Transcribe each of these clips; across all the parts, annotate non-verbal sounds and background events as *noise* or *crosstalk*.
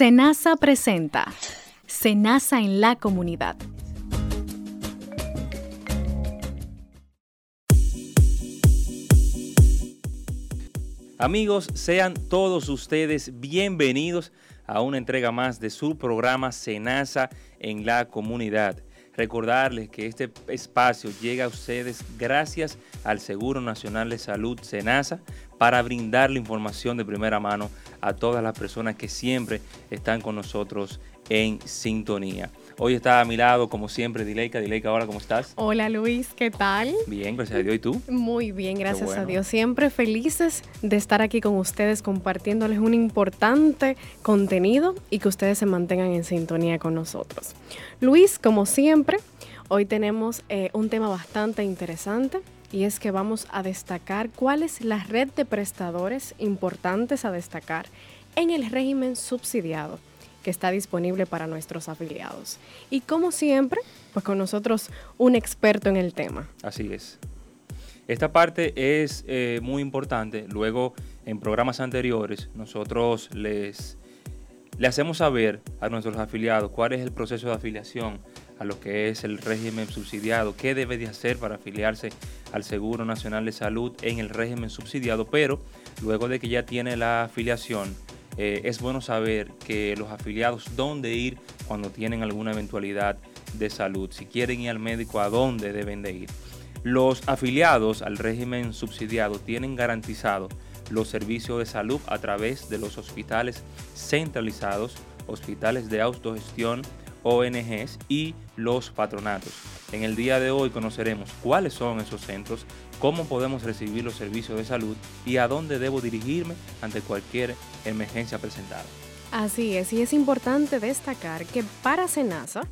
Senasa presenta Senasa en la comunidad. Amigos, sean todos ustedes bienvenidos a una entrega más de su programa Senasa en la comunidad. Recordarles que este espacio llega a ustedes gracias al Seguro Nacional de Salud Senasa para brindarle información de primera mano a todas las personas que siempre están con nosotros en sintonía. Hoy está a mi lado, como siempre, Dileika. Dileika, hola, ¿cómo estás? Hola Luis, ¿qué tal? Bien, gracias a Dios. ¿Y tú? Muy bien, gracias a Dios. Siempre felices de estar aquí con ustedes compartiéndoles un importante contenido y que ustedes se mantengan en sintonía con nosotros. Luis, como siempre, hoy tenemos eh, un tema bastante interesante y es que vamos a destacar cuál es la red de prestadores importantes a destacar en el régimen subsidiado que está disponible para nuestros afiliados. Y como siempre, pues con nosotros un experto en el tema. Así es. Esta parte es eh, muy importante. Luego, en programas anteriores, nosotros les, le hacemos saber a nuestros afiliados cuál es el proceso de afiliación a lo que es el régimen subsidiado, qué debe de hacer para afiliarse al Seguro Nacional de Salud en el régimen subsidiado, pero luego de que ya tiene la afiliación, eh, es bueno saber que los afiliados dónde ir cuando tienen alguna eventualidad de salud, si quieren ir al médico, a dónde deben de ir. Los afiliados al régimen subsidiado tienen garantizado los servicios de salud a través de los hospitales centralizados, hospitales de autogestión, ONGs y los patronatos. En el día de hoy conoceremos cuáles son esos centros, cómo podemos recibir los servicios de salud y a dónde debo dirigirme ante cualquier emergencia presentada. Así es, y es importante destacar que para SENASA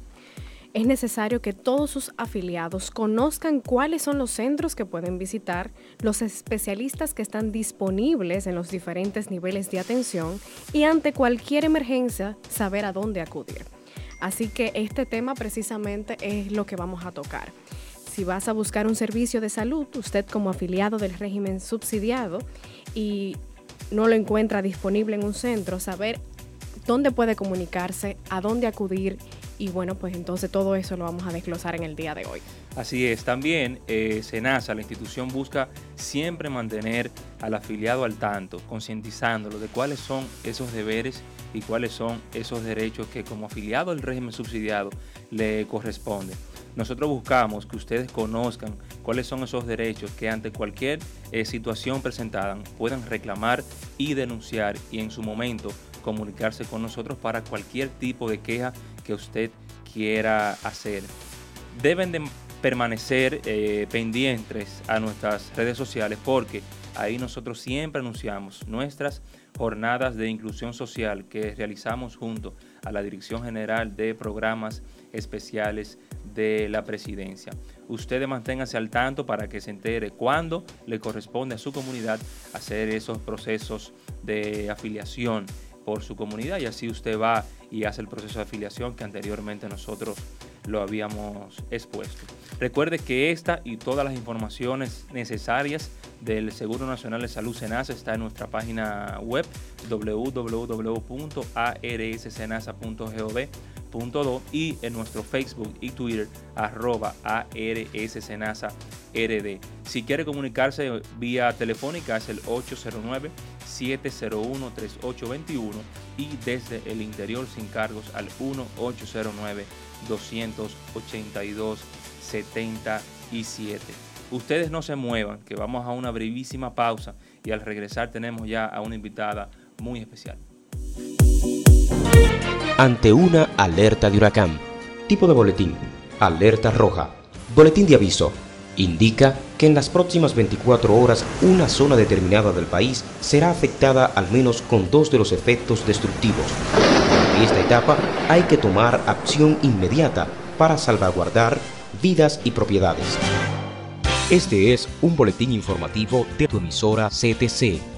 es necesario que todos sus afiliados conozcan cuáles son los centros que pueden visitar, los especialistas que están disponibles en los diferentes niveles de atención y ante cualquier emergencia saber a dónde acudir. Así que este tema precisamente es lo que vamos a tocar. Si vas a buscar un servicio de salud, usted como afiliado del régimen subsidiado y no lo encuentra disponible en un centro, saber dónde puede comunicarse, a dónde acudir y bueno, pues entonces todo eso lo vamos a desglosar en el día de hoy. Así es, también eh, SENASA, la institución busca siempre mantener al afiliado al tanto, concientizándolo de cuáles son esos deberes y cuáles son esos derechos que como afiliado al régimen subsidiado le corresponde. Nosotros buscamos que ustedes conozcan cuáles son esos derechos que ante cualquier eh, situación presentada puedan reclamar y denunciar y en su momento comunicarse con nosotros para cualquier tipo de queja que usted quiera hacer. Deben de permanecer eh, pendientes a nuestras redes sociales porque ahí nosotros siempre anunciamos nuestras jornadas de inclusión social que realizamos junto a la Dirección General de Programas Especiales de la Presidencia. Ustedes manténganse al tanto para que se entere cuándo le corresponde a su comunidad hacer esos procesos de afiliación por su comunidad y así usted va y hace el proceso de afiliación que anteriormente nosotros lo habíamos expuesto. Recuerde que esta y todas las informaciones necesarias del Seguro Nacional de Salud SENASA está en nuestra página web www.arssenasa.gov.do y en nuestro Facebook y Twitter arroba ARSSenasa RD. Si quiere comunicarse vía telefónica es el 809 701-3821 y desde el interior sin cargos al 1-809-282-77. Ustedes no se muevan, que vamos a una brevísima pausa y al regresar tenemos ya a una invitada muy especial. Ante una alerta de huracán. Tipo de boletín. Alerta roja. Boletín de aviso indica que en las próximas 24 horas una zona determinada del país será afectada al menos con dos de los efectos destructivos. En esta etapa hay que tomar acción inmediata para salvaguardar vidas y propiedades. Este es un boletín informativo de tu emisora CTC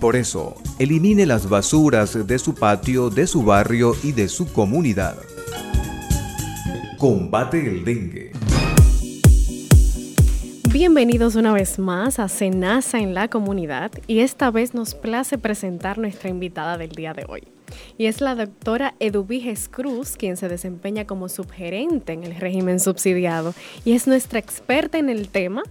Por eso, elimine las basuras de su patio, de su barrio y de su comunidad. Combate el dengue. Bienvenidos una vez más a Senasa en la comunidad y esta vez nos place presentar nuestra invitada del día de hoy. Y es la doctora Eduviges Cruz, quien se desempeña como subgerente en el régimen subsidiado y es nuestra experta en el tema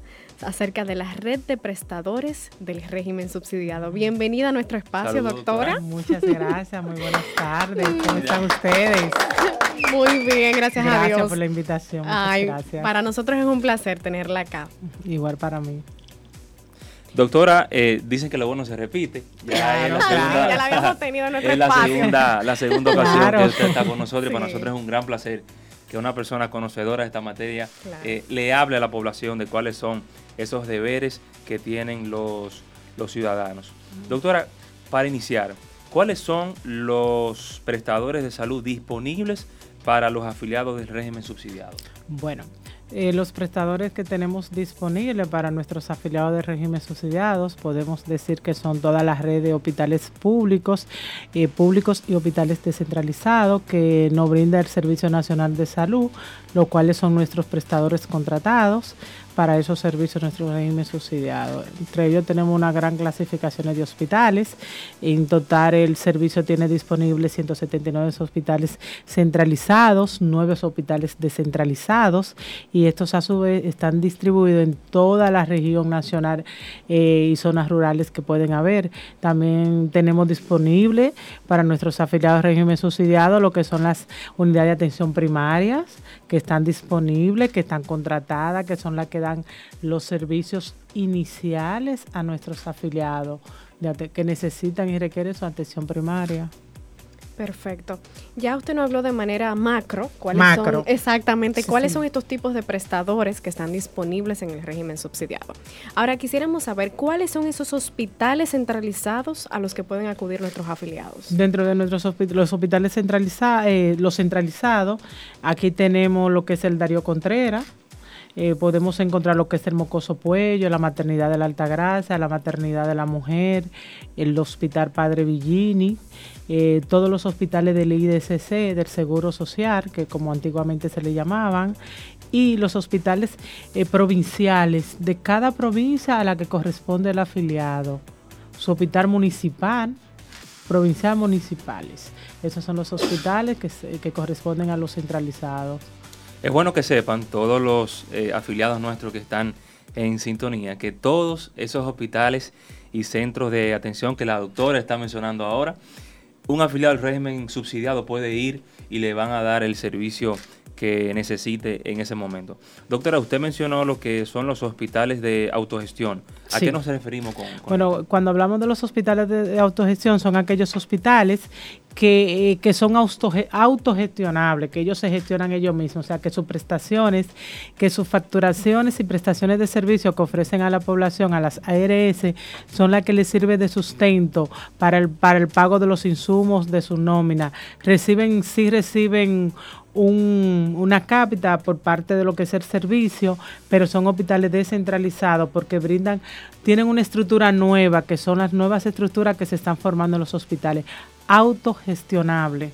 acerca de la red de prestadores del régimen subsidiado. Bienvenida a nuestro espacio, doctora. Muchas gracias, muy buenas tardes. ¿Cómo están ustedes? Muy bien, gracias, a Dios. Gracias por la invitación. Muchas gracias. Para nosotros es un placer tenerla acá. Igual para mí. Doctora, eh, dicen que lo bueno se repite. Ya, la segunda, ya la habíamos tenido en *laughs* nuestro es espacio. La segunda, la segunda *laughs* ocasión que usted está con nosotros y para nosotros es un gran placer que una persona conocedora de esta materia eh, le hable a la población de cuáles son esos deberes que tienen los, los ciudadanos. Doctora, para iniciar, ¿cuáles son los prestadores de salud disponibles para los afiliados del régimen subsidiado? Bueno, eh, los prestadores que tenemos disponibles para nuestros afiliados de régimen subsidiados, podemos decir que son toda la red de hospitales públicos, eh, públicos y hospitales descentralizados que nos brinda el Servicio Nacional de Salud, los cuales son nuestros prestadores contratados para esos servicios nuestro régimen subsidiado. Entre ellos tenemos una gran clasificación de hospitales. En total el servicio tiene disponibles 179 hospitales centralizados, 9 hospitales descentralizados y estos a su vez están distribuidos en toda la región nacional eh, y zonas rurales que pueden haber. También tenemos disponible para nuestros afiliados régimen subsidiado lo que son las unidades de atención primarias que están disponibles, que están contratadas, que son las que dan los servicios iniciales a nuestros afiliados que necesitan y requieren su atención primaria. Perfecto. Ya usted nos habló de manera macro, cuáles son exactamente cuáles son estos tipos de prestadores que están disponibles en el régimen subsidiado. Ahora quisiéramos saber cuáles son esos hospitales centralizados a los que pueden acudir nuestros afiliados. Dentro de nuestros los hospitales centralizados, eh, los centralizados, aquí tenemos lo que es el Darío Contreras, eh, podemos encontrar lo que es el mocoso puello, la maternidad de la Alta Gracia, la maternidad de la mujer, el hospital Padre Villini, eh, todos los hospitales del IDCC, del Seguro Social, que como antiguamente se le llamaban, y los hospitales eh, provinciales de cada provincia a la que corresponde el afiliado. Su hospital municipal, provincial municipales. Esos son los hospitales que corresponden a los centralizados. Es bueno que sepan todos los eh, afiliados nuestros que están en sintonía que todos esos hospitales y centros de atención que la doctora está mencionando ahora, un afiliado del régimen subsidiado puede ir y le van a dar el servicio que necesite en ese momento. Doctora, usted mencionó lo que son los hospitales de autogestión. ¿A qué nos referimos con, Bueno, cuando hablamos de los hospitales de, autogestión, son aquellos hospitales que, eh, son autogestionables, que ellos se gestionan ellos mismos, o sea, que sus prestaciones, que sus facturaciones y prestaciones de servicio que ofrecen a la población, a las ARS, son las que les sirve de sustento para el, para el pago de los insumos de su nómina. Reciben, sí reciben una cápita por parte de lo que es el servicio, pero son hospitales descentralizados porque brindan, tienen una estructura nueva, que son las nuevas estructuras que se están formando en los hospitales, autogestionable.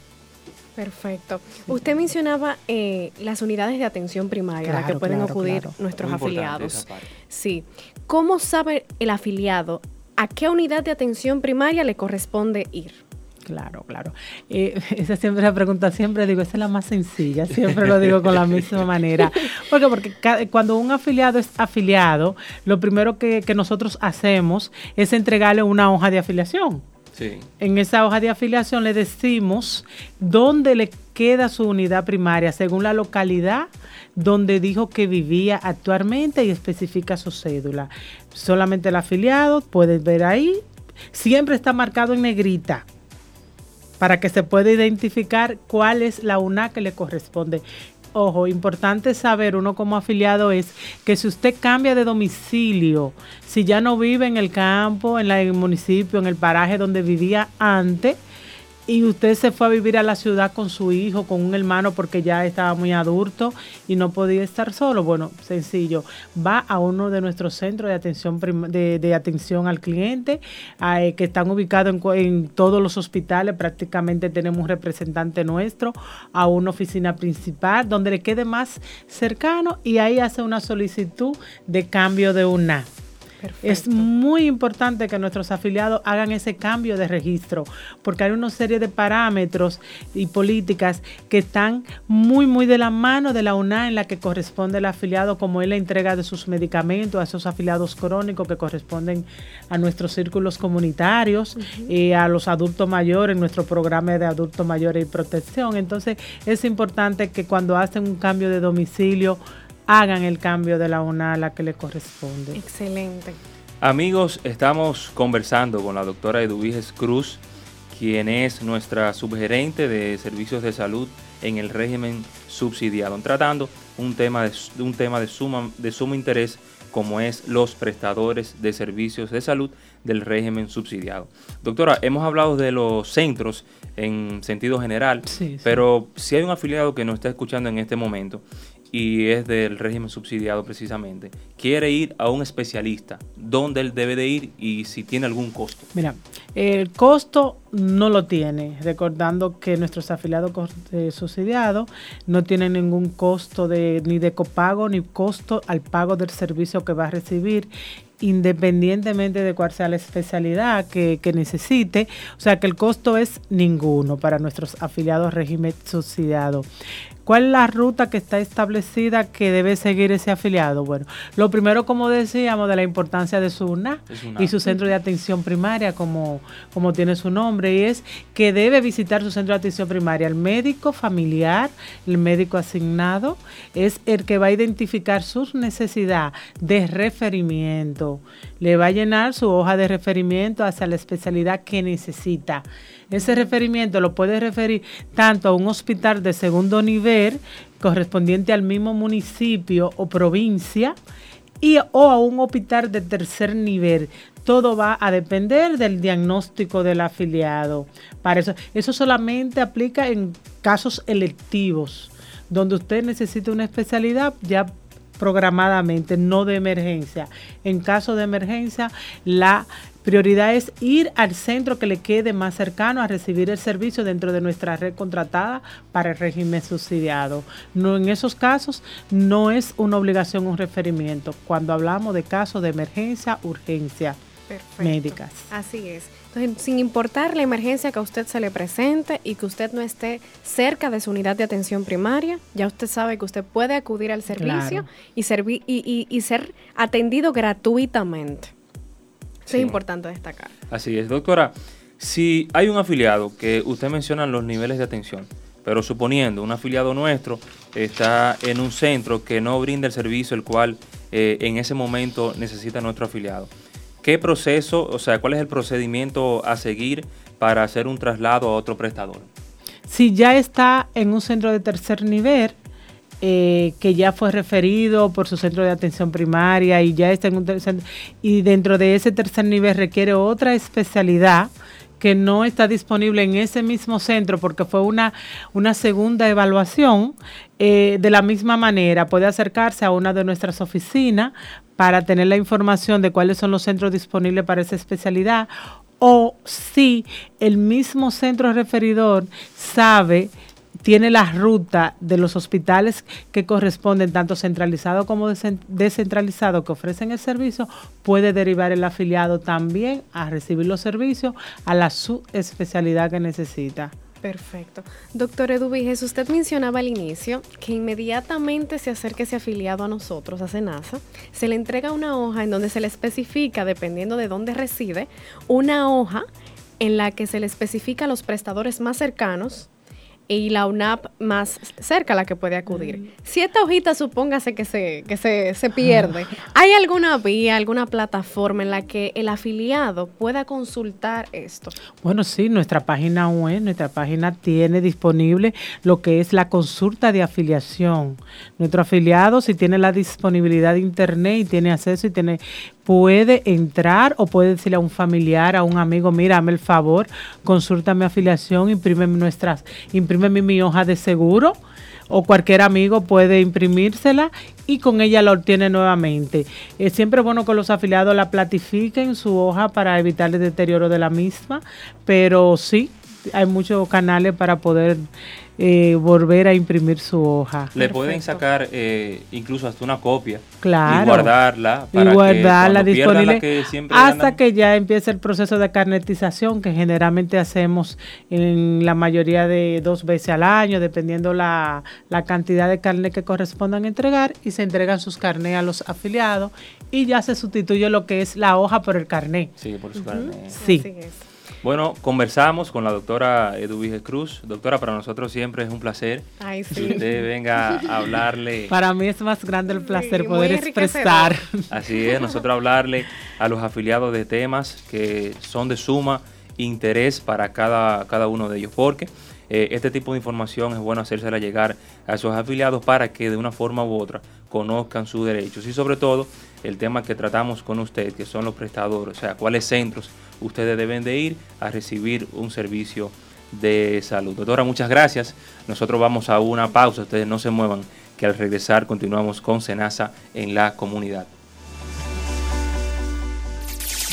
Perfecto. Usted mencionaba eh, las unidades de atención primaria a las que pueden acudir nuestros afiliados. Sí. ¿Cómo sabe el afiliado a qué unidad de atención primaria le corresponde ir? Claro, claro. Eh, *laughs* esa siempre la pregunta, siempre digo, esa es la más sencilla, siempre lo digo con la misma *laughs* manera. ¿Por Porque cuando un afiliado es afiliado, lo primero que, que nosotros hacemos es entregarle una hoja de afiliación. En esa hoja de afiliación le decimos dónde le queda su unidad primaria según la localidad donde dijo que vivía actualmente y especifica su cédula. Solamente el afiliado, puede ver ahí, siempre está marcado en negrita para que se pueda identificar cuál es la UNA que le corresponde. Ojo, importante saber uno como afiliado es que si usted cambia de domicilio, si ya no vive en el campo, en el municipio, en el paraje donde vivía antes, y usted se fue a vivir a la ciudad con su hijo, con un hermano porque ya estaba muy adulto y no podía estar solo. Bueno, sencillo, va a uno de nuestros centros de atención de, atención al cliente eh, que están ubicados en, todos los hospitales. Prácticamente tenemos un representante nuestro a una oficina principal donde le quede más cercano y ahí hace una solicitud de cambio de una es muy importante que nuestros afiliados hagan ese cambio de registro, porque hay una serie de parámetros y políticas que están muy, muy de la mano de la UNA en la que corresponde el afiliado, como es la entrega de sus medicamentos a esos afiliados crónicos que corresponden a nuestros círculos comunitarios, y a los adultos mayores, nuestro programa de adultos mayores y protección. Entonces, es importante que cuando hacen un cambio de domicilio, hagan el cambio de la UNA a la que le corresponde. Excelente. Amigos, estamos conversando con la doctora Eduviges Cruz, quien es nuestra subgerente de servicios de salud en el régimen subsidiado, tratando un tema de, un tema de, suma, de sumo interés como es los prestadores de servicios de salud del régimen subsidiado. Doctora, hemos hablado de los centros en sentido general, pero si hay un afiliado que nos está escuchando en este momento y es del régimen subsidiado precisamente, quiere ir a un especialista, ¿dónde él debe de ir y si tiene algún costo? Mira, el costo no lo tiene, recordando que nuestros afiliados subsidiados no tienen ningún costo de, ni de copago ni costo al pago del servicio que va a recibir independientemente de cuál sea la especialidad que, necesite. O sea que el costo es ninguno para nuestros afiliados régimen subsidiado. ¿Cuál es la ruta que está establecida que debe seguir ese afiliado? Bueno, lo primero, como decíamos, de la importancia de su UNA y su centro de atención primaria, como, como tiene su nombre, y es que debe visitar su centro de atención primaria. El médico familiar, el médico asignado, es el que va a identificar sus necesidades de referimiento. Le va a llenar su hoja de referimiento hacia la especialidad que necesita. Ese referimiento lo puede referir tanto a un hospital de segundo nivel correspondiente al mismo municipio o provincia y o a un hospital de tercer nivel. Todo va a depender del diagnóstico del afiliado. Para eso, eso solamente aplica en casos electivos, donde usted necesita una especialidad ya programadamente, no de emergencia. En caso de emergencia, la Prioridad es ir al centro que le quede más cercano a recibir el servicio dentro de nuestra red contratada para el régimen subsidiado. No, en esos casos no es una obligación un referimiento. Cuando hablamos de casos de emergencia, urgencia médicas. Así es. Entonces, sin importar la emergencia que a usted se le presente y que usted no esté cerca de su unidad de atención primaria, ya usted sabe que usted puede acudir al servicio y, y ser atendido gratuitamente es importante destacar. Así es, doctora. Si hay un afiliado que usted menciona los niveles de atención, pero suponiendo un afiliado nuestro está en un centro que no brinda el servicio el cual eh, en ese momento necesita nuestro afiliado, ¿qué proceso, o sea, cuál es el procedimiento a seguir para hacer un traslado a otro prestador? Si ya está en un centro de tercer nivel, eh, que ya fue referido por su centro de atención primaria y ya está en un tercer, y dentro de ese tercer nivel requiere otra especialidad que no está disponible en ese mismo centro porque fue una, una segunda evaluación, eh, de la misma manera puede acercarse a una de nuestras oficinas para tener la información de cuáles son los centros disponibles para esa especialidad o si el mismo centro referidor sabe tiene la ruta de los hospitales que corresponden, tanto centralizado como descentralizado, que ofrecen el servicio, puede derivar el afiliado también a recibir los servicios a la subespecialidad que necesita. Perfecto. Doctor Eduviges, usted mencionaba al inicio que inmediatamente se acerque ese afiliado a nosotros, a SENASA, se le entrega una hoja en donde se le especifica, dependiendo de dónde reside, una hoja en la que se le especifica los prestadores más cercanos y la UNAP más cerca a la que puede acudir. Mm. Si esta hojita supóngase que se, que se, se pierde, ¿hay alguna vía, alguna plataforma en la que el afiliado pueda consultar esto? Bueno, sí, nuestra página web, nuestra página tiene disponible lo que es la consulta de afiliación. Nuestro afiliado, si tiene la disponibilidad de internet y tiene acceso y tiene puede entrar o puede decirle a un familiar, a un amigo, mira, el favor, consulta mi afiliación, imprime nuestras, imprime mi hoja de seguro o cualquier amigo puede imprimírsela y con ella la obtiene nuevamente. Es siempre bueno que los afiliados la platifiquen su hoja para evitar el deterioro de la misma, pero sí, hay muchos canales para poder eh, volver a imprimir su hoja. Le pueden sacar eh, incluso hasta una copia claro. y guardarla para y guardarla disponible hasta que ya empiece el proceso de carnetización que generalmente hacemos en la mayoría de dos veces al año, dependiendo la, la cantidad de carne que correspondan entregar y se entregan sus carnes a los afiliados y ya se sustituye lo que es la hoja por el carné. Sí, por su carné. Sí. Bueno, conversamos con la doctora Eduvige Cruz. Doctora, para nosotros siempre es un placer Ay, sí. que usted venga a *laughs* hablarle. Para mí es más grande el placer poder expresar. Así es, nosotros hablarle a los afiliados de temas que son de suma interés para cada, cada uno de ellos, porque eh, este tipo de información es bueno hacérsela llegar a esos afiliados para que de una forma u otra conozcan sus derechos y sobre todo el tema que tratamos con usted, que son los prestadores, o sea, cuáles centros ustedes deben de ir a recibir un servicio de salud. Doctora, muchas gracias. Nosotros vamos a una pausa, ustedes no se muevan, que al regresar continuamos con Senasa en la comunidad.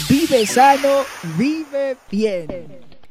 Vive sano, vive bien.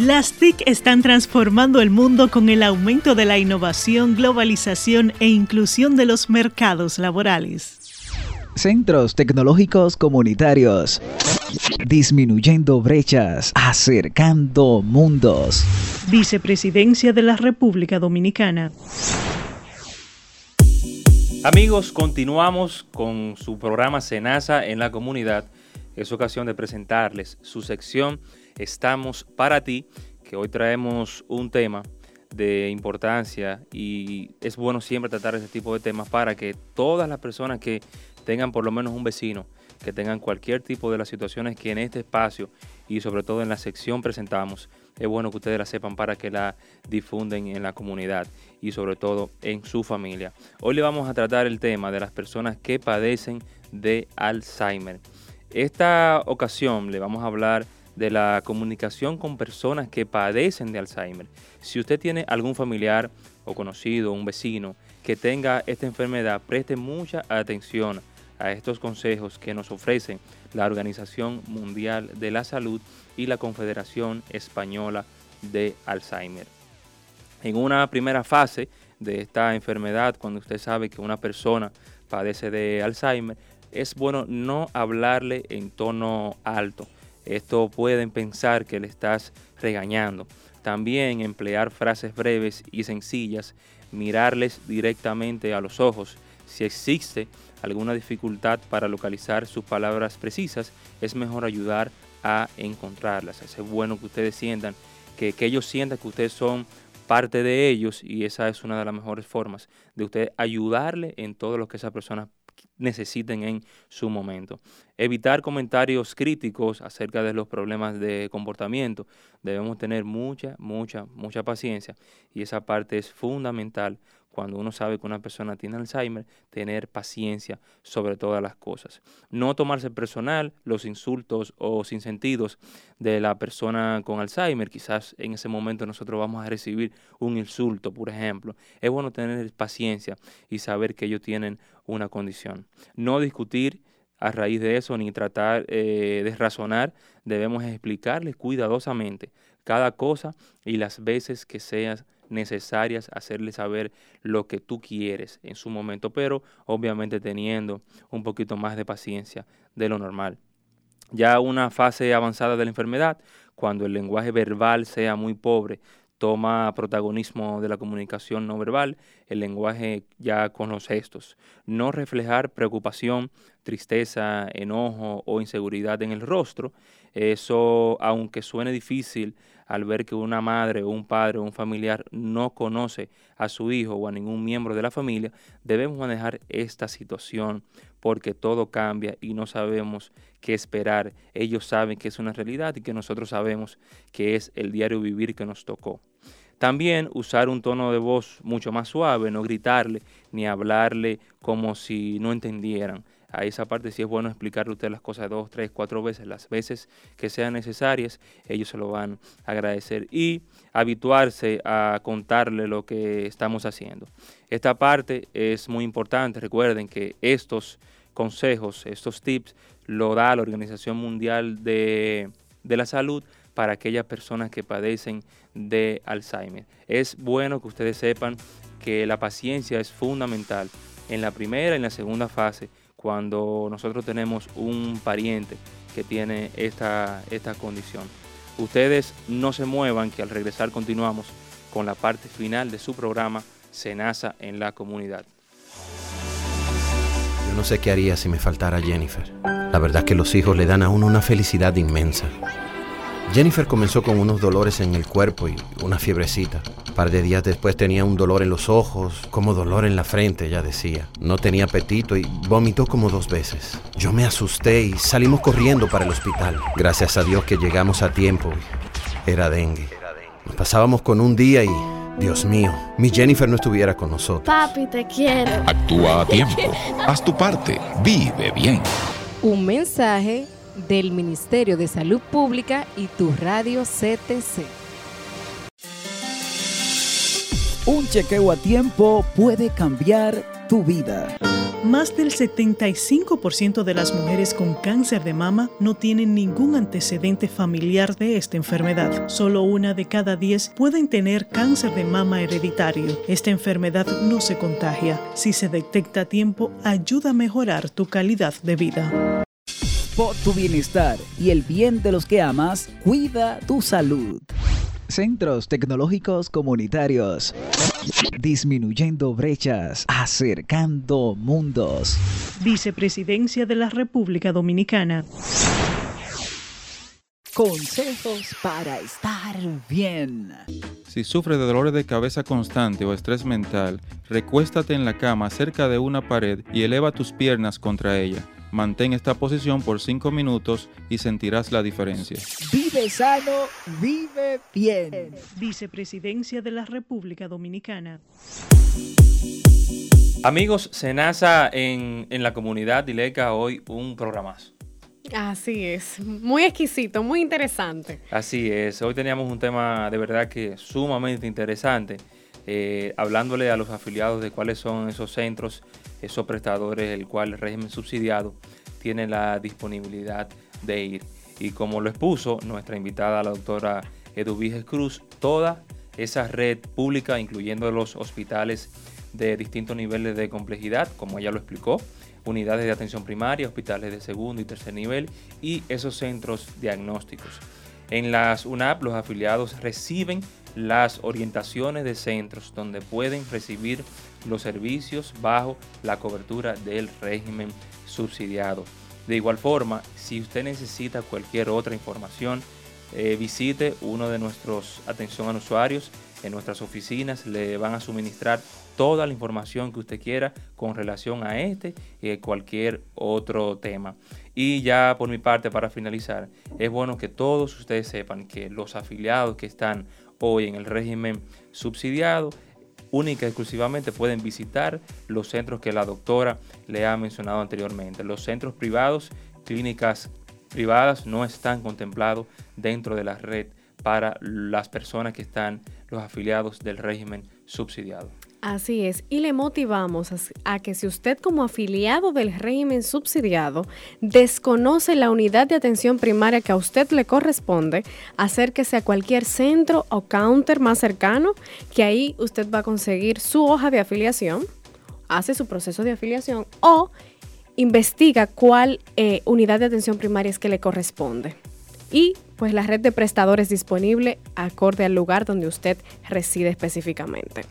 Las TIC están transformando el mundo con el aumento de la innovación, globalización e inclusión de los mercados laborales. Centros tecnológicos comunitarios. Disminuyendo brechas, acercando mundos. Vicepresidencia de la República Dominicana. Amigos, continuamos con su programa Senasa en la comunidad. Es ocasión de presentarles su sección estamos para ti, que hoy traemos un tema de importancia y es bueno siempre tratar este tipo de temas para que todas las personas que tengan por lo menos un vecino, que tengan cualquier tipo de las situaciones que en este espacio y sobre todo en la sección presentamos, es bueno que ustedes la sepan para que la difunden en la comunidad y sobre todo en su familia. Hoy le vamos a tratar el tema de las personas que padecen de Alzheimer. Esta ocasión le vamos a hablar de la comunicación con personas que padecen de Alzheimer. Si usted tiene algún familiar o conocido, un vecino que tenga esta enfermedad, preste mucha atención a estos consejos que nos ofrecen la Organización Mundial de la Salud y la Confederación Española de Alzheimer. En una primera fase de esta enfermedad, cuando usted sabe que una persona padece de Alzheimer, es bueno no hablarle en tono alto. Esto pueden pensar que le estás regañando. También emplear frases breves y sencillas, mirarles directamente a los ojos. Si existe alguna dificultad para localizar sus palabras precisas, es mejor ayudar a encontrarlas. Es bueno que ustedes sientan, que, ellos sientan que ustedes son parte de ellos y esa es una de las mejores formas de usted ayudarle en todo lo que esa persona necesiten en su momento. Evitar comentarios críticos acerca de los problemas de comportamiento. Debemos tener mucha, mucha, mucha paciencia y esa parte es fundamental cuando uno sabe que una persona tiene Alzheimer, tener paciencia sobre todas las cosas. No tomarse personal los insultos o sinsentidos de la persona con Alzheimer. Quizás en ese momento nosotros vamos a recibir un insulto, por ejemplo. Es bueno tener paciencia y saber que ellos tienen una condición. No discutir a raíz de eso ni tratar eh, de razonar. Debemos explicarles cuidadosamente cada cosa y las veces que sean necesarias, hacerle saber lo que tú quieres en su momento, pero obviamente teniendo un poquito más de paciencia de lo normal. Ya una fase avanzada de la enfermedad, cuando el lenguaje verbal sea muy pobre, toma protagonismo de la comunicación no verbal, el lenguaje ya con los gestos. No reflejar preocupación, tristeza, enojo o inseguridad en el rostro. Eso, aunque suene difícil al ver que una madre o un padre o un familiar no conoce a su hijo o a ningún miembro de la familia, debemos manejar esta situación porque todo cambia y no sabemos qué esperar. Ellos saben que es una realidad y que nosotros sabemos que es el diario vivir que nos tocó. También usar un tono de voz mucho más suave, no gritarle ni hablarle como si no entendieran a esa parte sí es bueno explicarle a usted las cosas dos, tres, cuatro veces, las veces que sean necesarias, ellos se lo van a agradecer y habituarse a contarle lo que estamos haciendo. Esta parte es muy importante, recuerden que estos consejos, estos tips, lo da la Organización Mundial de, de la Salud para aquellas personas que padecen de Alzheimer. Es bueno que ustedes sepan que la paciencia es fundamental en la primera y en la segunda fase cuando nosotros tenemos un pariente que tiene esta, esta condición. Ustedes no se muevan, que al regresar continuamos con la parte final de su programa Senasa en la comunidad. Yo no sé qué haría si me faltara Jennifer. La verdad que los hijos le dan a uno una felicidad inmensa. Jennifer comenzó con unos dolores en el cuerpo y una fiebrecita. Un par de días después tenía un dolor en los ojos, como dolor en la frente, ella decía. No tenía apetito y vomitó como dos veces. Yo me asusté y salimos corriendo para el hospital. Gracias a Dios que llegamos a tiempo. Era dengue. Nos pasábamos con un día y, Dios mío, mi Jennifer no estuviera con nosotros. Papi, te quiero. Actúa a tiempo. Haz tu parte. Vive bien. Un mensaje del Ministerio de Salud Pública y tu radio CTC. Un chequeo a tiempo puede cambiar tu vida. Más del 75% de las mujeres con cáncer de mama no tienen ningún antecedente familiar de esta enfermedad. Solo una de cada 10 pueden tener cáncer de mama hereditario. Esta enfermedad no se contagia. Si se detecta a tiempo, ayuda a mejorar tu calidad de vida. Por tu bienestar y el bien de los que amas, cuida tu salud. Centros Tecnológicos Comunitarios. Disminuyendo brechas, acercando mundos. Vicepresidencia de la República Dominicana. Consejos para estar bien. Si sufres de dolores de cabeza constante o estrés mental, recuéstate en la cama cerca de una pared y eleva tus piernas contra ella. Mantén esta posición por 5 minutos y sentirás la diferencia. Vive sano, vive bien. Vicepresidencia de la República Dominicana. Amigos, Senasa en, en la comunidad Dileca hoy un programazo. Así es, muy exquisito, muy interesante. Así es, hoy teníamos un tema de verdad que sumamente interesante, eh, hablándole a los afiliados de cuáles son esos centros esos prestadores el cual el régimen subsidiado tiene la disponibilidad de ir. Y como lo expuso nuestra invitada, la doctora Eduviges Cruz, toda esa red pública, incluyendo los hospitales de distintos niveles de complejidad, como ella lo explicó, unidades de atención primaria, hospitales de segundo y tercer nivel y esos centros diagnósticos. En las UNAP los afiliados reciben las orientaciones de centros donde pueden recibir los servicios bajo la cobertura del régimen subsidiado. De igual forma, si usted necesita cualquier otra información, eh, visite uno de nuestros atención a usuarios en nuestras oficinas, le van a suministrar toda la información que usted quiera con relación a este y cualquier otro tema. Y ya por mi parte, para finalizar, es bueno que todos ustedes sepan que los afiliados que están hoy en el régimen subsidiado, única y exclusivamente pueden visitar los centros que la doctora le ha mencionado anteriormente. Los centros privados, clínicas privadas no están contemplados dentro de la red para las personas que están los afiliados del régimen subsidiado. Así es, y le motivamos a, que si usted como afiliado del régimen subsidiado desconoce la unidad de atención primaria que a usted le corresponde, acérquese a cualquier centro o counter más cercano, que ahí usted va a conseguir su hoja de afiliación, hace su proceso de afiliación o investiga cuál eh, unidad de atención primaria es que le corresponde. Y pues la red de prestadores disponible acorde al lugar donde usted reside específicamente.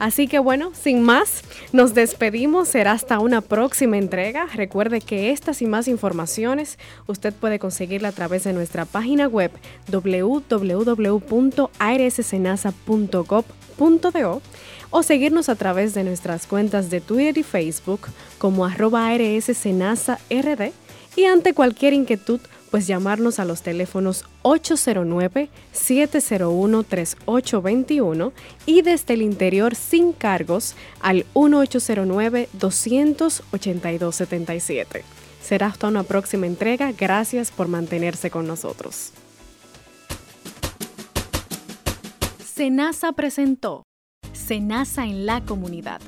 Así que bueno, sin más, nos despedimos. Será hasta una próxima entrega. Recuerde que estas y más informaciones usted puede conseguirla a través de nuestra página web www.arssenasa.gov.do o seguirnos a través de nuestras cuentas de Twitter y Facebook como arroba rd y ante cualquier inquietud pues llamarnos a los teléfonos 809-701-3821 y desde el interior sin cargos al 1809-282-77. Será hasta una próxima entrega. Gracias por mantenerse con nosotros. Senasa presentó Senasa en la comunidad